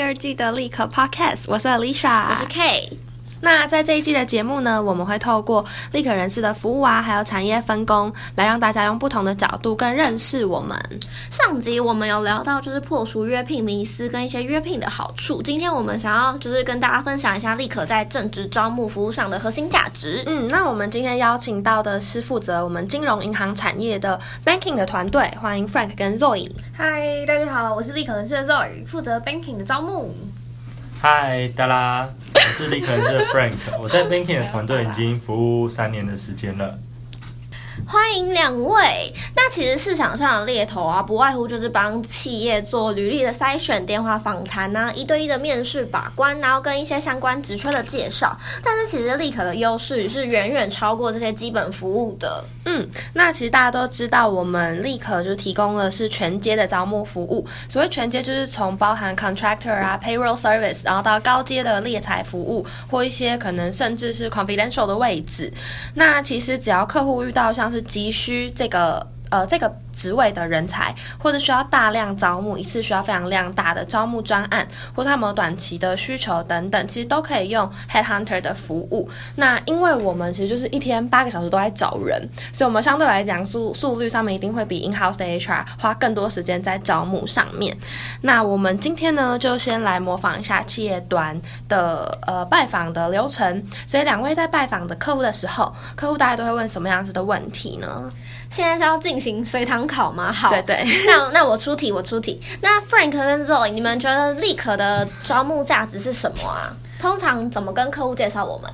第二季的立刻 Podcast，我是 Alicia，我是 K。那在这一季的节目呢，我们会透过立可人士的服务啊，还有产业分工，来让大家用不同的角度更认识我们。上集我们有聊到就是破除约聘迷思跟一些约聘的好处，今天我们想要就是跟大家分享一下立可在正职招募服务上的核心价值。嗯，那我们今天邀请到的是负责我们金融银行产业的 Banking 的团队，欢迎 Frank 跟 Zoe。嗨，大家好，我是立可人士的 Zoe，负责 Banking 的招募。嗨，大家，我这里可能是 Frank，我在 Banking 的团队已经服务三年的时间了。欢迎两位。那其实市场上的猎头啊，不外乎就是帮企业做履历的筛选、电话访谈啊、一对一的面试把关，然后跟一些相关职缺的介绍。但是其实立可的优势是远远超过这些基本服务的。嗯，那其实大家都知道，我们立可就提供的是全阶的招募服务。所谓全阶，就是从包含 contractor 啊、payroll service，然后到高阶的猎才服务，或一些可能甚至是 confidential 的位置。那其实只要客户遇到像是急需这个呃这个职位的人才，或者需要大量招募，一次需要非常量大的招募专案，或他们有短期的需求等等，其实都可以用 Headhunter 的服务。那因为我们其实就是一天八个小时都在找人，所以我们相对来讲速速率上面一定会比 In-house 的 HR 花更多时间在招募上面。那我们今天呢就先来模仿一下企业端的呃拜访的流程。所以两位在拜访的客户的时候，客户大概都会问什么样子的问题呢？现在是要进行随堂考吗？好，对对。那那我出题，我出题。那 Frank 跟 Zoe，你们觉得立可的招募价值是什么啊？通常怎么跟客户介绍我们？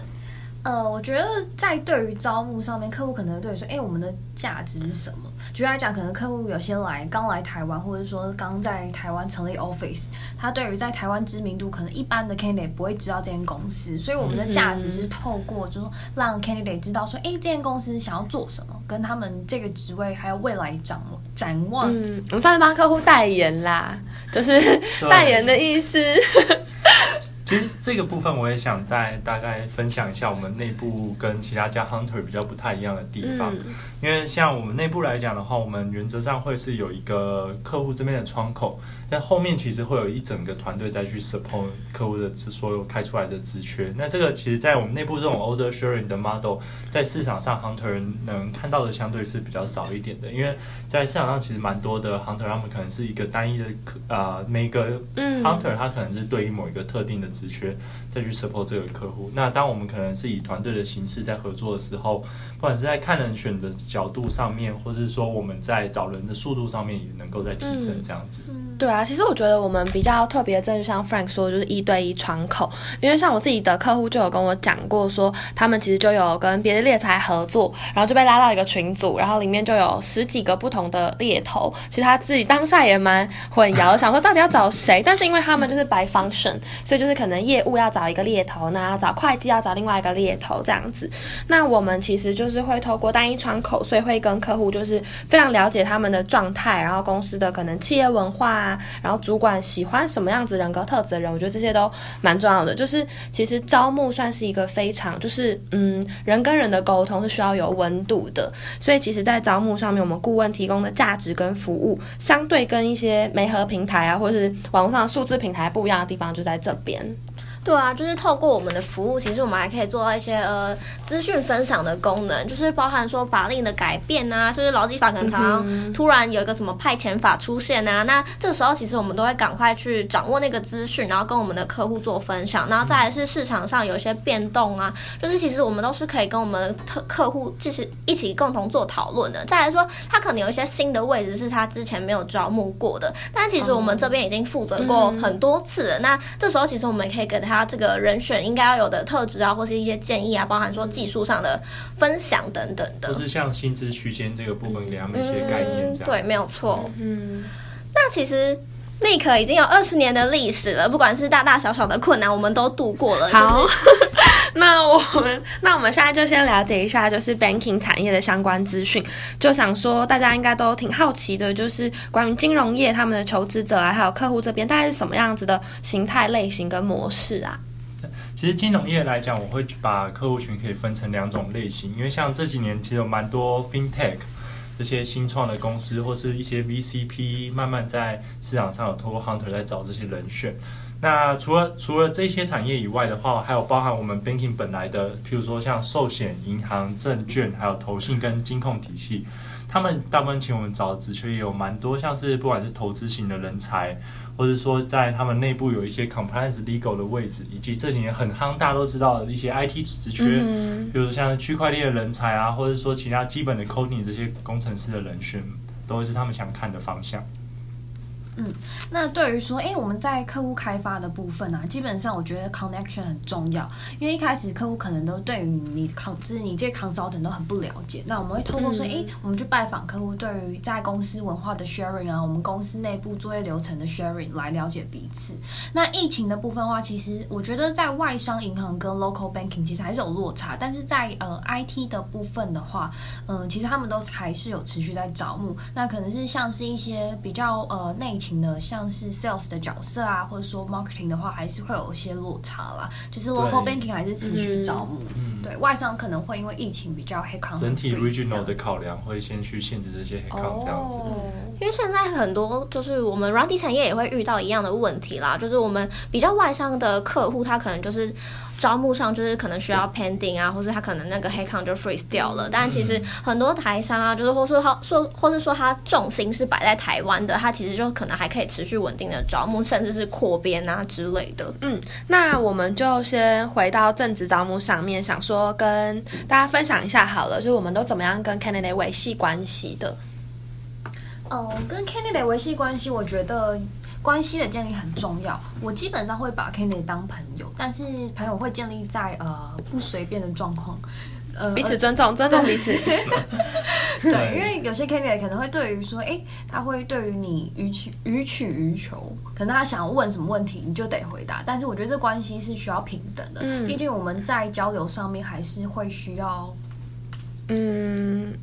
呃，我觉得在对于招募上面，客户可能会对说，哎，我们的价值是什么？举例来讲，可能客户有些来刚来台湾，或者说刚在台湾成立 office，他对于在台湾知名度，可能一般的 candidate 不会知道这间公司，所以我们的价值是透过就是说让 candidate 知道说，哎，这间公司想要做什么，跟他们这个职位还有未来展展望。嗯，我们算是帮客户代言啦，就是代言的意思。其实这个部分我也想再大概分享一下我们内部跟其他家 hunter 比较不太一样的地方，嗯、因为像我们内部来讲的话，我们原则上会是有一个客户这边的窗口，但后面其实会有一整个团队再去 support 客户的所有开出来的职缺。那这个其实在我们内部这种 order sharing 的 model，在市场上 hunter 能看到的相对是比较少一点的，因为在市场上其实蛮多的 hunter 他们可能是一个单一的客啊、呃、每个 hunter 他可能是对于某一个特定的。职缺再去 support 这个客户。那当我们可能是以团队的形式在合作的时候，不管是在看人选的角度上面，或者是说我们在找人的速度上面，也能够再提升这样子。嗯，对啊，其实我觉得我们比较特别的，正像 Frank 说的，就是一对一窗口。因为像我自己的客户就有跟我讲过，说他们其实就有跟别的猎才合作，然后就被拉到一个群组，然后里面就有十几个不同的猎头。其实他自己当下也蛮混淆，想说到底要找谁，但是因为他们就是 by function，所以就是可。可能业务要找一个猎头，那要找会计要找另外一个猎头这样子。那我们其实就是会透过单一窗口，所以会跟客户就是非常了解他们的状态，然后公司的可能企业文化啊，然后主管喜欢什么样子人格特质的人，我觉得这些都蛮重要的。就是其实招募算是一个非常就是嗯人跟人的沟通是需要有温度的，所以其实在招募上面，我们顾问提供的价值跟服务，相对跟一些媒合平台啊，或是网络上数字平台不一样的地方就在这边。对啊，就是透过我们的服务，其实我们还可以做到一些呃资讯分享的功能，就是包含说法令的改变啊，是不是劳基法可能常常突然有一个什么派遣法出现啊，那这时候其实我们都会赶快去掌握那个资讯，然后跟我们的客户做分享，然后再来是市场上有一些变动啊，就是其实我们都是可以跟我们的客客户就是一起共同做讨论的。再来说，他可能有一些新的位置是他之前没有招募过的，但其实我们这边已经负责过很多次了，那这时候其实我们可以给他。他这个人选应该要有的特质啊，或是一些建议啊，包含说技术上的分享等等的。就是像薪资区间这个部分给他们一些概念。嗯，对，没有错。嗯，那其实立可已经有二十年的历史了，不管是大大小小的困难，我们都度过了。好，就是、那我们那我们现在就先了解一下，就是 banking 产业的相关资讯。就想说，大家应该都挺好奇的，就是关于金融业他们的求职者啊，还有客户这边大概是什么样子的形态类型跟模式啊？其实金融业来讲，我会把客户群可以分成两种类型，因为像这几年其实有蛮多 FinTech 这些新创的公司，或是一些 VCP 慢慢在市场上有透过 Hunter 在找这些人选。那除了除了这些产业以外的话，还有包含我们 banking 本来的，譬如说像寿险、银行、证券，还有投信跟金控体系，他们大部分请我们找的职缺也有蛮多，像是不管是投资型的人才，或者说在他们内部有一些 compliance legal 的位置，以及这几年很夯大家都知道的一些 IT 职缺，嗯、比如像区块链的人才啊，或者说其他基本的 coding 这些工程师的人选，都会是他们想看的方向。嗯，那对于说，哎，我们在客户开发的部分啊，基本上我觉得 connection 很重要，因为一开始客户可能都对于你 con，就是你这 consultant 都很不了解，那我们会透过说，哎、嗯，我们去拜访客户，对于在公司文化的 sharing 啊，我们公司内部作业流程的 sharing 来了解彼此。那疫情的部分的话，其实我觉得在外商银行跟 local banking 其实还是有落差，但是在呃 IT 的部分的话，嗯、呃，其实他们都还是有持续在招募，那可能是像是一些比较呃内。的像是 sales 的角色啊，或者说 marketing 的话，还是会有一些落差啦。就是 local banking 还是持续招募，嗯、对外商可能会因为疫情比较 headcount 整体 regional 的考量会先去限制这些 headcount 这样子。哦、因为现在很多就是我们软体产业也会遇到一样的问题啦，就是我们比较外商的客户，他可能就是。招募上就是可能需要 pending 啊，或是他可能那个 headcount 就 freeze 掉了。但其实很多台商啊，就是或是他说，或是说他重心是摆在台湾的，他其实就可能还可以持续稳定的招募，甚至是扩编啊之类的。嗯，那我们就先回到正职招募上面，想说跟大家分享一下好了，就是我们都怎么样跟 candidate 维系关系的。哦，跟 candidate 维系关系，我觉得。关系的建立很重要，我基本上会把 candidate 当朋友，但是朋友会建立在呃不随便的状况，呃彼此尊重，尊重彼此。对，因为有些 candidate 可能会对于说，哎，他会对于你予取予取予求，可能他想问什么问题，你就得回答。但是我觉得这关系是需要平等的，嗯、毕竟我们在交流上面还是会需要，嗯。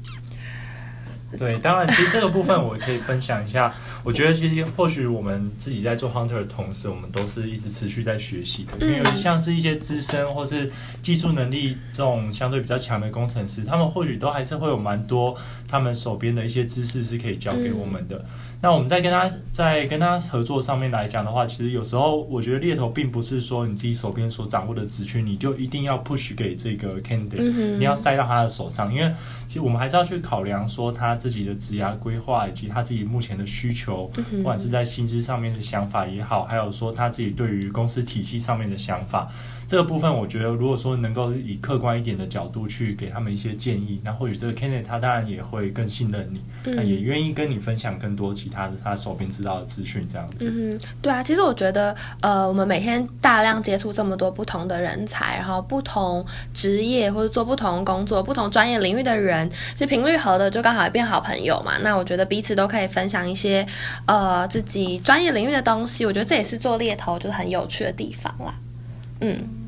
对，当然，其实这个部分我可以分享一下。我觉得其实或许我们自己在做 hunter 的同时，我们都是一直持续在学习的。因为像是一些资深或是技术能力这种相对比较强的工程师，他们或许都还是会有蛮多他们手边的一些知识是可以教给我们的。嗯、那我们在跟他在跟他合作上面来讲的话，其实有时候我觉得猎头并不是说你自己手边所掌握的职权，你就一定要 push 给这个 candidate，、嗯、你要塞到他的手上，因为其实我们还是要去考量说他。自己的职涯规划以及他自己目前的需求，不管是在薪资上面的想法也好，还有说他自己对于公司体系上面的想法。这个部分我觉得，如果说能够以客观一点的角度去给他们一些建议，那或许这个 candidate 他当然也会更信任你，也愿意跟你分享更多其他的他手边知道的资讯这样子。嗯，对啊，其实我觉得，呃，我们每天大量接触这么多不同的人才，然后不同职业或者做不同工作、不同专业领域的人，其实频率合的就刚好变好朋友嘛。那我觉得彼此都可以分享一些呃自己专业领域的东西，我觉得这也是做猎头就是很有趣的地方啦。嗯。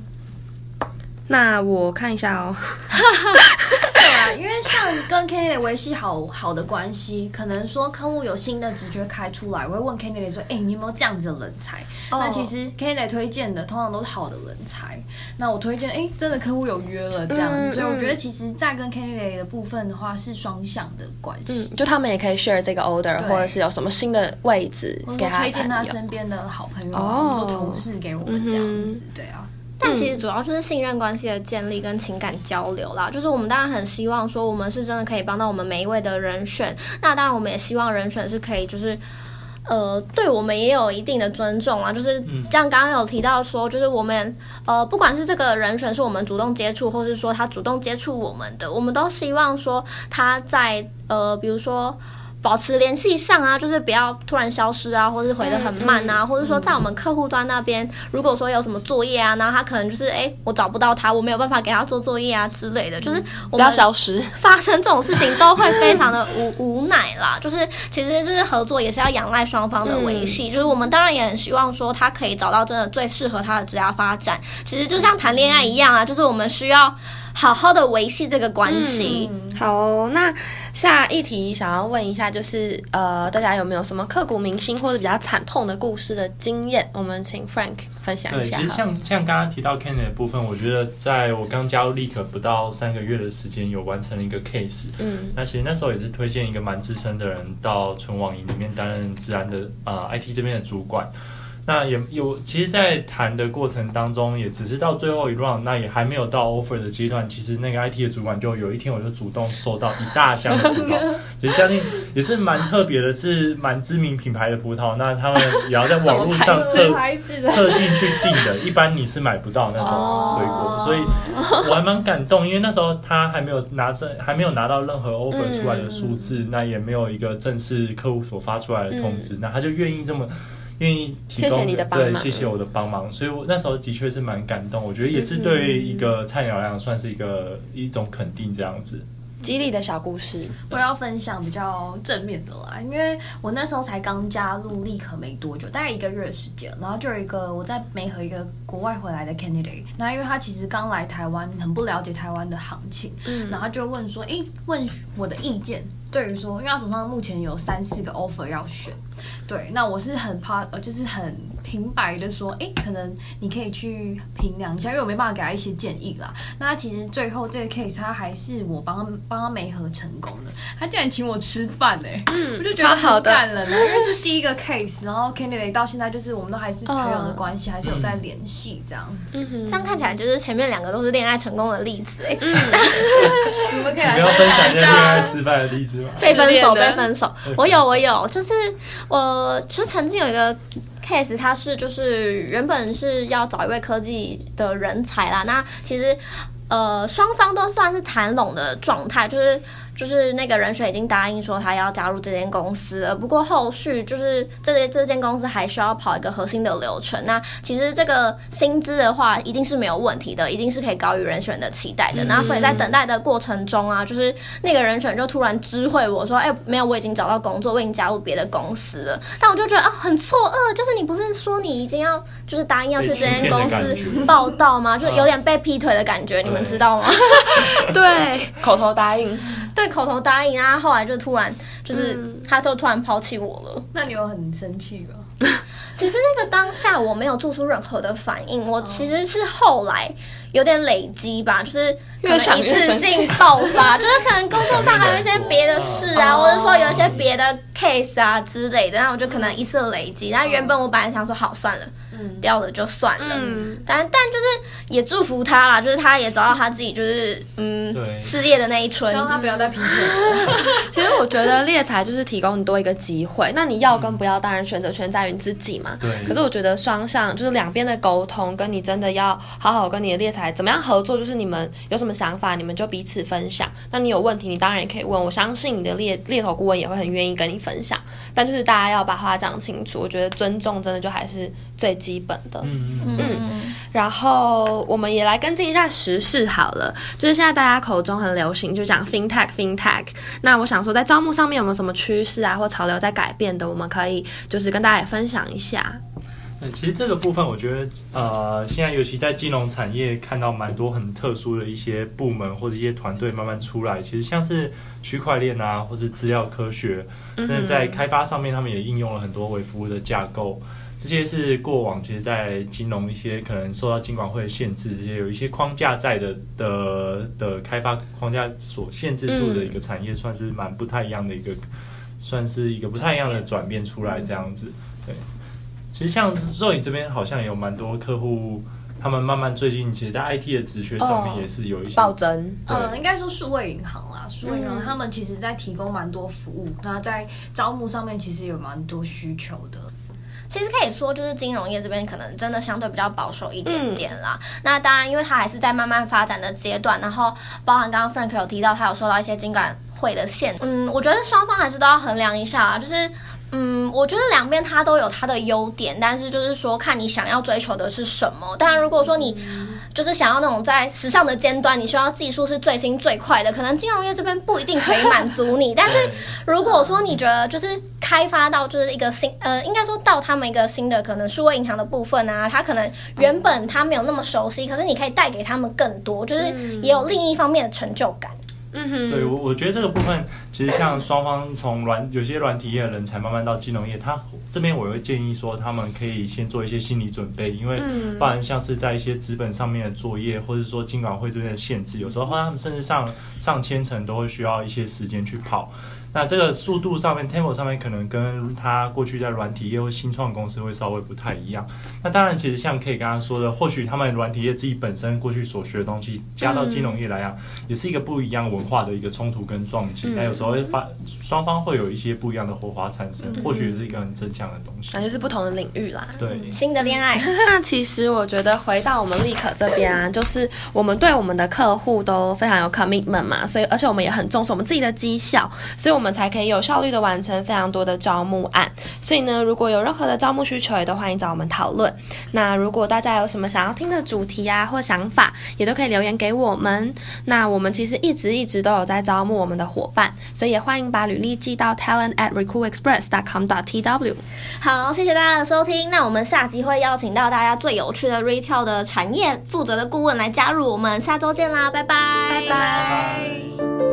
那我看一下哦，对啊，因为像跟 candidate 维系好好的关系，可能说客户有新的职缺开出来，我会问 candidate 说，哎，你有没有这样子的人才？Oh. 那其实 candidate 推荐的通常都是好的人才，那我推荐，哎，真的客户有约了这样子，嗯、所以我觉得其实，在跟 candidate 的部分的话是双向的关系，嗯，就他们也可以 share 这个 order，或者是有什么新的位置给他推荐他身边的好朋友啊，或者同事给我们这样子，对啊。但其实主要就是信任关系的建立跟情感交流啦，就是我们当然很希望说我们是真的可以帮到我们每一位的人选，那当然我们也希望人选是可以就是，呃，对我们也有一定的尊重啊，就是像刚刚有提到说，就是我们呃不管是这个人选是我们主动接触，或是说他主动接触我们的，我们都希望说他在呃比如说。保持联系上啊，就是不要突然消失啊，或是回的很慢啊，嗯、或者说在我们客户端那边，嗯、如果说有什么作业啊，然后他可能就是哎，我找不到他，我没有办法给他做作业啊之类的，就是我们不要消失，发生这种事情都会非常的无 无奈啦。就是其实就是合作也是要仰赖双方的维系，嗯、就是我们当然也很希望说他可以找到真的最适合他的职业发展。其实就像谈恋爱一样啊，就是我们需要好好的维系这个关系。嗯、好、哦，那。下一题想要问一下，就是呃，大家有没有什么刻骨铭心或者比较惨痛的故事的经验？我们请 Frank 分享一下。对，其实像像刚刚提到 candidate 的部分，我觉得在我刚加入立可不到三个月的时间，有完成了一个 case。嗯。那其实那时候也是推荐一个蛮资深的人到纯网银里面担任资安的啊、呃、IT 这边的主管。那也有，其实，在谈的过程当中，也只是到最后一 round，那也还没有到 offer 的阶段。其实那个 IT 的主管就有一天，我就主动收到一大箱的葡萄，也将近也是蛮特别的，是蛮知名品牌的葡萄。那他们也要在网络上 特特定去订的，一般你是买不到那种水果，所以我还蛮感动，因为那时候他还没有拿着，还没有拿到任何 offer 出来的数字，那也没有一个正式客户所发出来的通知，那他就愿意这么。愿意提供，谢谢你的帮忙，对，谢谢我的帮忙，所以我那时候的确是蛮感动，我觉得也是对一个菜鸟来讲算是一个一种肯定这样子。激励的小故事，我要分享比较正面的啦，因为我那时候才刚加入立可没多久，大概一个月的时间，然后就有一个我在媒和一个国外回来的 candidate，那因为他其实刚来台湾，很不了解台湾的行情，嗯，然后他就问说，诶，问我的意见，对于说，因为他手上目前有三四个 offer 要选。对，那我是很怕，呃，就是很平白的说，哎，可能你可以去评量一下，因为我没办法给他一些建议啦。那其实最后这个 case 他还是我帮他帮他媒合成功的，他竟然请我吃饭哎，嗯，我就觉得很感人了，因为是第一个 case，然后 candidate 到现在就是我们都还是朋友的关系，还是有在联系这样。嗯哼，这样看起来就是前面两个都是恋爱成功的例子哎。嗯，你们可以来分享一下恋爱失败的例子吗？被分手被分手，我有我有，就是我。呃，其实曾经有一个 case，他是就是原本是要找一位科技的人才啦，那其实呃双方都算是谈拢的状态，就是。就是那个人选已经答应说他要加入这间公司了，不过后续就是这这间公司还需要跑一个核心的流程。那其实这个薪资的话一定是没有问题的，一定是可以高于人选的期待的。那所以在等待的过程中啊，就是那个人选就突然知会我说，哎，没有，我已经找到工作，我已经加入别的公司了。但我就觉得啊，很错愕，就是你不是说你已经要就是答应要去这间公司报道吗？就有点被劈腿的感觉，你们知道吗？对，口头答应。对，口头答应啊，后来就突然就是他就突然抛弃我了。那你有很生气吗？其实那个当下我没有做出任何的反应，我其实是后来有点累积吧，就是可能一次性爆发，就是可能工作上还有一些别的事啊，或者说有一些别的 case 啊之类的，然后我就可能一次累积。然后原本我本来想说好算了。嗯，掉了就算了，嗯，但但就是也祝福他啦，就是他也找到他自己就是嗯对事业的那一春，希望他不要再劈腿。其实我觉得猎才就是提供你多一个机会，那你要跟不要，当然选择权在于你自己嘛。对。可是我觉得双向就是两边的沟通，跟你真的要好好跟你的猎才怎么样合作，就是你们有什么想法，你们就彼此分享。那你有问题，你当然也可以问，我相信你的猎猎头顾问也会很愿意跟你分享。但就是大家要把话讲清楚，我觉得尊重真的就还是最基本的。嗯嗯嗯。然后我们也来跟进一下时事好了，就是现在大家口中很流行，就讲 FinTech FinTech。那我想说，在招募上面有没有什么趋势啊，或潮流在改变的，我们可以就是跟大家也分享一下。嗯，其实这个部分我觉得，呃，现在尤其在金融产业看到蛮多很特殊的一些部门或者一些团队慢慢出来，其实像是区块链啊，或者资料科学，甚至在开发上面，他们也应用了很多微服务的架构。这些是过往其实，在金融一些可能受到金管会的限制，这些有一些框架在的的的开发框架所限制住的一个产业，算是蛮不太一样的一个，算是一个不太一样的转变出来这样子。对，其实像 Zoe 这边好像有蛮多客户，他们慢慢最近其实，在 IT 的职缺上面也是有一些暴增。嗯，应该说数位银行啦，数位银行他们其实在提供蛮多服务，那在招募上面其实有蛮多需求的。其实可以说，就是金融业这边可能真的相对比较保守一点点啦。嗯、那当然，因为它还是在慢慢发展的阶段，然后包含刚刚 Frank 有提到，他有受到一些金管会的限制。嗯，我觉得双方还是都要衡量一下啦，就是。嗯，我觉得两边它都有它的优点，但是就是说看你想要追求的是什么。当然，如果说你就是想要那种在时尚的尖端，你需要技术是最新最快的，可能金融业这边不一定可以满足你。但是如果说你觉得就是开发到就是一个新呃，应该说到他们一个新的可能数位银行的部分啊，他可能原本他没有那么熟悉，可是你可以带给他们更多，就是也有另一方面的成就感。嗯哼，对我我觉得这个部分其实像双方从软有些软体业的人才慢慢到金融业，他这边我会建议说，他们可以先做一些心理准备，因为不然像是在一些资本上面的作业，或者说金管会这边的限制，有时候他们甚至上上千层都会需要一些时间去跑。那这个速度上面，tempo 上面可能跟他过去在软体业或新创公司会稍微不太一样。那当然，其实像 K 刚刚说的，或许他们软体业自己本身过去所学的东西，加到金融业来讲，嗯、也是一个不一样文化的一个冲突跟撞击。那、嗯、有时候会发双方会有一些不一样的火花产生，嗯、或许也是一个很正向的东西。感觉是不同的领域啦。对。新的恋爱。那其实我觉得回到我们立可这边啊，就是我们对我们的客户都非常有 commitment 嘛，所以而且我们也很重视我们自己的绩效，所以我们才可以有效率的完成非常多的招募案，所以呢，如果有任何的招募需求，也都欢迎找我们讨论。那如果大家有什么想要听的主题啊或想法，也都可以留言给我们。那我们其实一直一直都有在招募我们的伙伴，所以也欢迎把履历寄到 talent at recruitexpress.com.tw。好，谢谢大家的收听。那我们下集会邀请到大家最有趣的 retail 的产业负责的顾问来加入我们，下周见啦，拜拜，拜拜。拜拜。